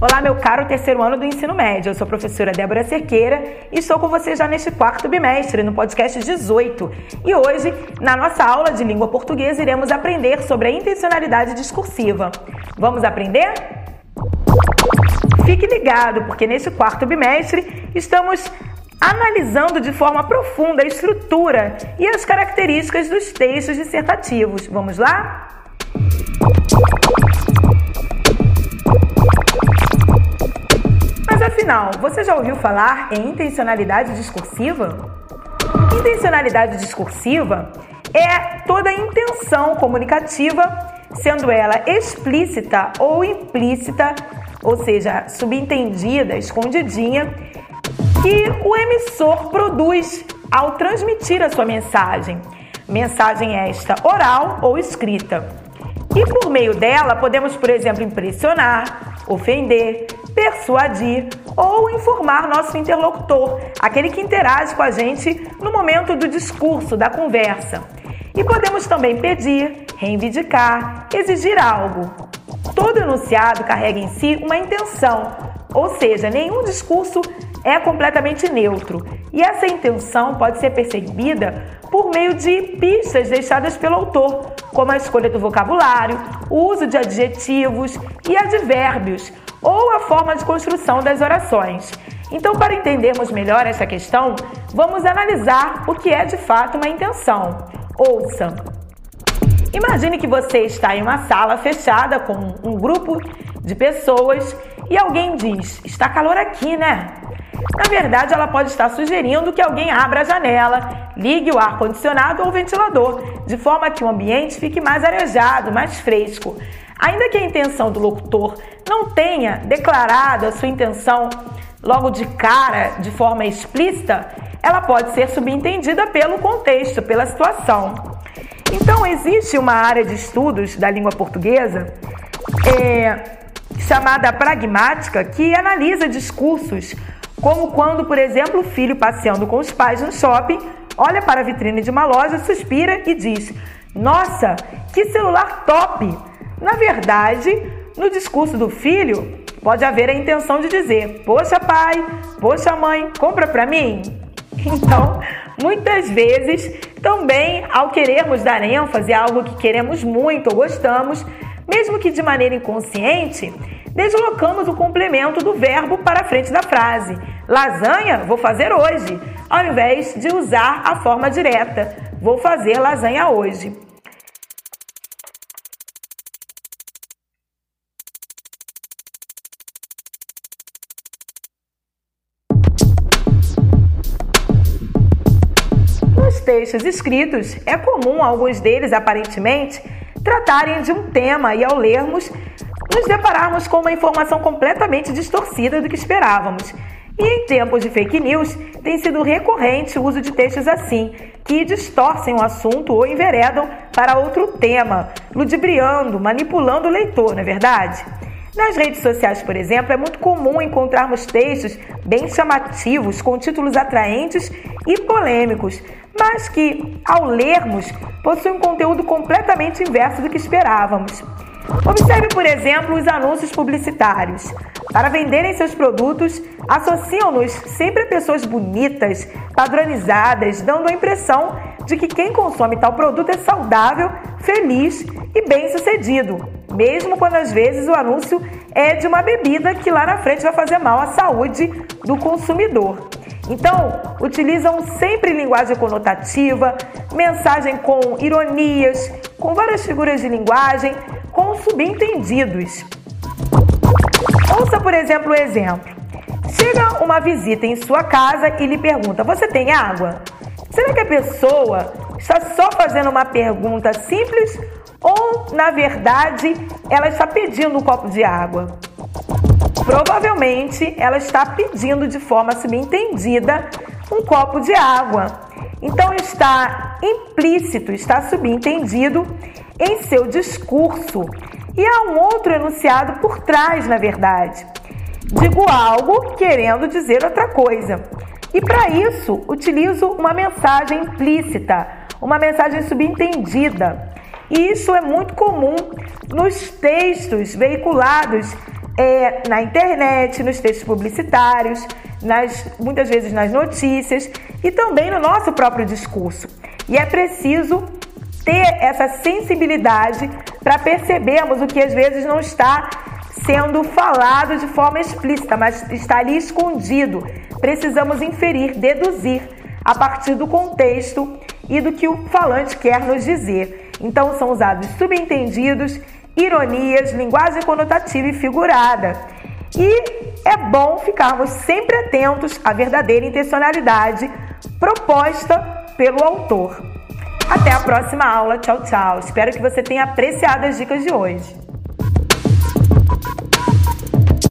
Olá, meu caro terceiro ano do ensino médio. Eu sou a professora Débora Cerqueira e estou com você já neste quarto bimestre, no podcast 18. E hoje, na nossa aula de língua portuguesa, iremos aprender sobre a intencionalidade discursiva. Vamos aprender? Fique ligado, porque neste quarto bimestre estamos analisando de forma profunda a estrutura e as características dos textos dissertativos. Vamos lá? Afinal, você já ouviu falar em intencionalidade discursiva? Intencionalidade discursiva é toda intenção comunicativa, sendo ela explícita ou implícita, ou seja, subentendida, escondidinha, que o emissor produz ao transmitir a sua mensagem. Mensagem esta oral ou escrita. E por meio dela podemos, por exemplo, impressionar, ofender, persuadir ou informar nosso interlocutor, aquele que interage com a gente no momento do discurso, da conversa. E podemos também pedir, reivindicar, exigir algo. Todo enunciado carrega em si uma intenção, ou seja, nenhum discurso é completamente neutro. E essa intenção pode ser percebida por meio de pistas deixadas pelo autor, como a escolha do vocabulário, o uso de adjetivos e advérbios, ou a forma de construção das orações. Então, para entendermos melhor essa questão, vamos analisar o que é de fato uma intenção. Ouça! Imagine que você está em uma sala fechada com um grupo de pessoas e alguém diz: Está calor aqui, né? Na verdade, ela pode estar sugerindo que alguém abra a janela, ligue o ar-condicionado ou ventilador, de forma que o ambiente fique mais arejado, mais fresco. Ainda que a intenção do locutor não tenha declarado a sua intenção logo de cara, de forma explícita, ela pode ser subentendida pelo contexto, pela situação. Então, existe uma área de estudos da língua portuguesa é, chamada pragmática que analisa discursos, como quando, por exemplo, o filho passeando com os pais no shopping olha para a vitrine de uma loja, suspira e diz: Nossa, que celular top! Na verdade, no discurso do filho, pode haver a intenção de dizer: Poxa, pai, poxa, mãe, compra para mim. Então, muitas vezes, também ao querermos dar ênfase a algo que queremos muito ou gostamos, mesmo que de maneira inconsciente, deslocamos o complemento do verbo para a frente da frase. Lasanha, vou fazer hoje, ao invés de usar a forma direta. Vou fazer lasanha hoje. textos escritos, é comum alguns deles, aparentemente, tratarem de um tema e, ao lermos, nos depararmos com uma informação completamente distorcida do que esperávamos. E em tempos de fake news, tem sido recorrente o uso de textos assim, que distorcem o assunto ou enveredam para outro tema, ludibriando, manipulando o leitor, não é verdade? Nas redes sociais, por exemplo, é muito comum encontrarmos textos bem chamativos, com títulos atraentes e polêmicos, mas que, ao lermos, possuem um conteúdo completamente inverso do que esperávamos. Observe, por exemplo, os anúncios publicitários. Para venderem seus produtos, associam-nos sempre a pessoas bonitas, padronizadas, dando a impressão de que quem consome tal produto é saudável, feliz e bem-sucedido, mesmo quando às vezes o anúncio é de uma bebida que lá na frente vai fazer mal à saúde do consumidor. Então, utilizam sempre linguagem conotativa, mensagem com ironias, com várias figuras de linguagem, com subentendidos. Ouça, por exemplo, o exemplo. Chega uma visita em sua casa e lhe pergunta: Você tem água? Será que a pessoa está só fazendo uma pergunta simples ou, na verdade, ela está pedindo um copo de água? Provavelmente ela está pedindo de forma subentendida um copo de água. Então está implícito, está subentendido em seu discurso. E há um outro enunciado por trás, na verdade. Digo algo querendo dizer outra coisa. E para isso, utilizo uma mensagem implícita, uma mensagem subentendida. E isso é muito comum nos textos veiculados é, na internet, nos textos publicitários, nas, muitas vezes nas notícias e também no nosso próprio discurso. E é preciso ter essa sensibilidade para percebermos o que às vezes não está sendo falado de forma explícita, mas está ali escondido. Precisamos inferir, deduzir a partir do contexto e do que o falante quer nos dizer. Então são usados subentendidos, ironias, linguagem conotativa e figurada. E é bom ficarmos sempre atentos à verdadeira intencionalidade proposta pelo autor. Até a próxima aula. Tchau, tchau. Espero que você tenha apreciado as dicas de hoje.